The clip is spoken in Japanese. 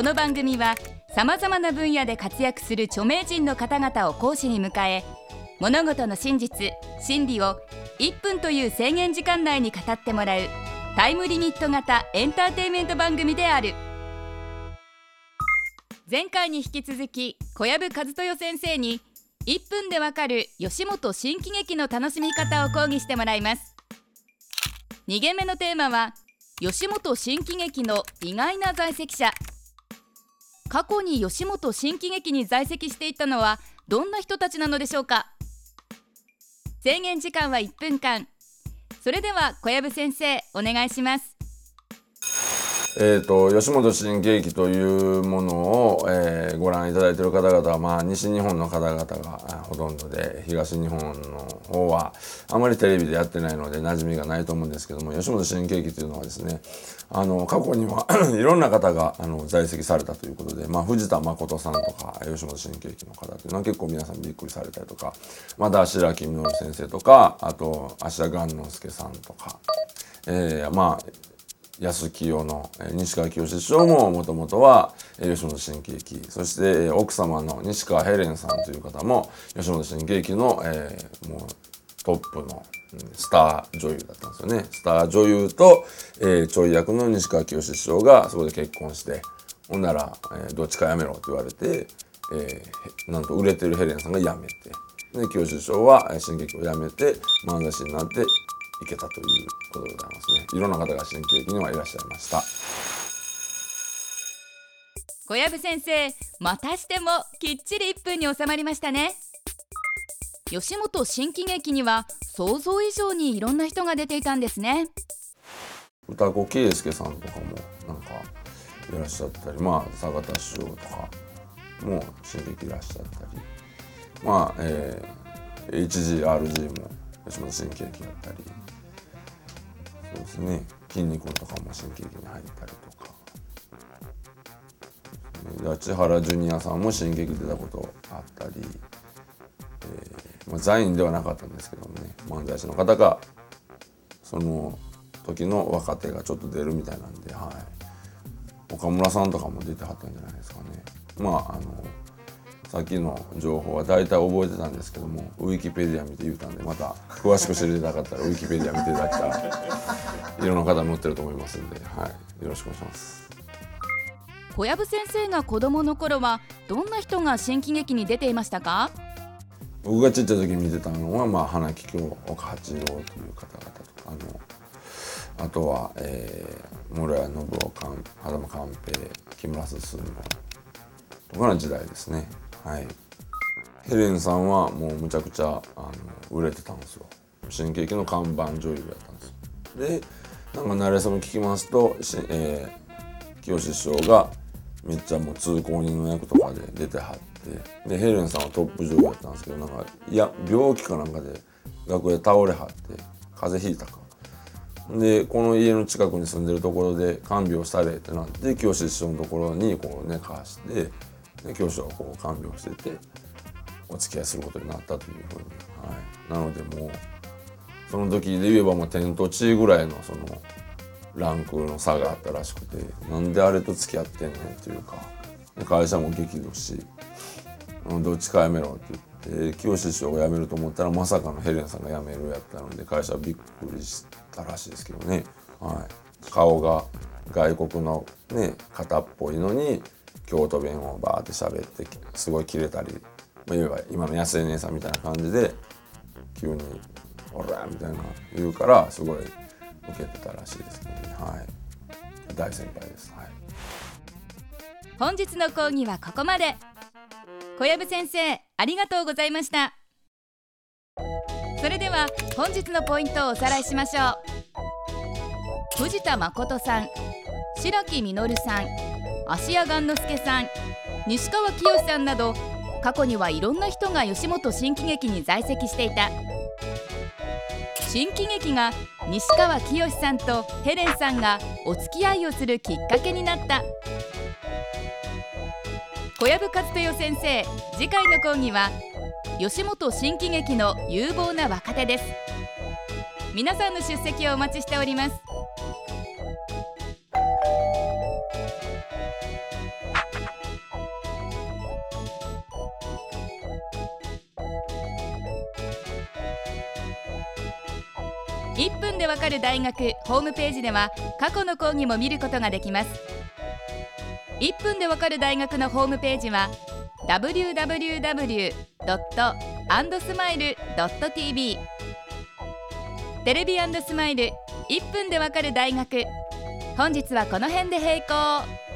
この番組はさまざまな分野で活躍する著名人の方々を講師に迎え物事の真実真理を1分という制限時間内に語ってもらうタイムリミット型エンターテイメント番組である。前回に引き続き小籔和豊先生に1分でわかる吉本新喜劇の楽しみ方を講義してもらいます。2限目のテーマは吉本新喜劇の意外な在籍者。過去に吉本新喜劇に在籍していたのはどんな人たちなのでしょうか？制限時間は1分間。それでは小籔先生お願いします。えーと、吉本新喜劇というものを、えー、ご覧いただいている方々は、まあ、西日本の方々がほとんどで東日本の方はあまりテレビでやってないので馴染みがないと思うんですけども吉本新喜劇というのはですねあの過去には いろんな方があの在籍されたということで、まあ、藤田誠さんとか吉本新喜劇の方というのは結構皆さんびっくりされたりとかまた白木稔先生とかあと芦田雁之助さんとか。えー、まあ安清の西川清師匠ももともとは吉本新喜劇そして奥様の西川ヘレンさんという方も吉本新喜劇の、えー、もうトップのスター女優だったんですよね。スター女優と、えー、ちょい役の西川清師匠がそこで結婚してほんなら、えー、どっちかやめろって言われて、えー、なんと売れてるヘレンさんが辞めてで清師匠は新劇を辞めて漫才師になっていけたということでございますね。いろんな方が新喜劇にはいらっしゃいました。小籔先生またしてもきっちり1分に収まりましたね。吉本新喜劇には想像以上にいろんな人が出ていたんですね。歌子圭介さんとかもなんかいらっしゃったりまあ坂田師匠とかも新喜劇いらっしゃったり。まあ、えー、HGRG も吉本新喜劇やったり。そうですね。筋肉とかも新喜劇に入ったりとか。八原ジュニアさんも新喜劇出たことあったり、えーまあ、座員ではなかったんですけどもね。漫才師の方がその時の若手がちょっと出るみたいなんで、はい、岡村さんとかも出てはったんじゃないですかね。まああのさっきの情報は大体覚えてたんですけどもウィキペディア見て言うたんでまた詳しく知りたかったらウィキペディア見ていただけたらいろんな方載ってると思いますんで、はい、よろしくお願いします。小籔先生が子供の頃はどんな人が新喜劇に出ていましたか？僕がちっちゃい時見てたのは、まあ、花木京岡八郎という方々とかあのあとは、えー、室谷信夫間間寛平木村進とかの時代ですね。はい。ヘレンさんはもうむちゃくちゃあの売れてたんですよ。新喜劇の看板女優やったんです。でなんか慣れそめ聞きますと、えー、清志師匠がめっちゃもう通行人の役とかで出てはって。でヘレンさんはトップ女優やったんですけどなんかいや病気かなんかで楽屋倒れはって風邪ひいたか。でこの家の近くに住んでるところで看病されってなって清志師匠のところにこう寝かしてで教師はこう看病しててお付き合いすることになったというふうに、はい、なのでもうその時で言えばもう天と地ぐらいのそのランクの差があったらしくてなんであれと付き合ってんねんというか会社も激怒しどっちか辞めろって言って清志師匠が辞めると思ったらまさかのヘレンさんが辞めるやったので会社はびっくりしたらしいですけどね、はい、顔が外国のね片っぽいのに京都弁をバーって喋ってすごいキレたり、まあ、いわば今の安江姉さんみたいな感じで急に「おら!」みたいな言うからすごい受けてたらしいですけどね。はい。大先輩です、はい、本日の講義はここまで。小籔先生ありがとうございました。それでは本日のポイントをおさらいしましょう。藤田誠さん白木稔さん芦屋雁之助さん西川きよしさんなど過去にはいろんな人が吉本新喜劇に在籍していた。新喜劇が西川きよしさんとヘレンさんがお付き合いをするきっかけになった。小籔勝豊先生次回の講義は吉本新喜劇の有望な若手です。皆さんの出席をお待ちしております。1分でわかる大学ホームページでは過去の講義も見ることができます。1分でわかる大学のホームページは www.andsmile.tv テレビスマイル1分でわかる大学。本日はこの辺で閉校。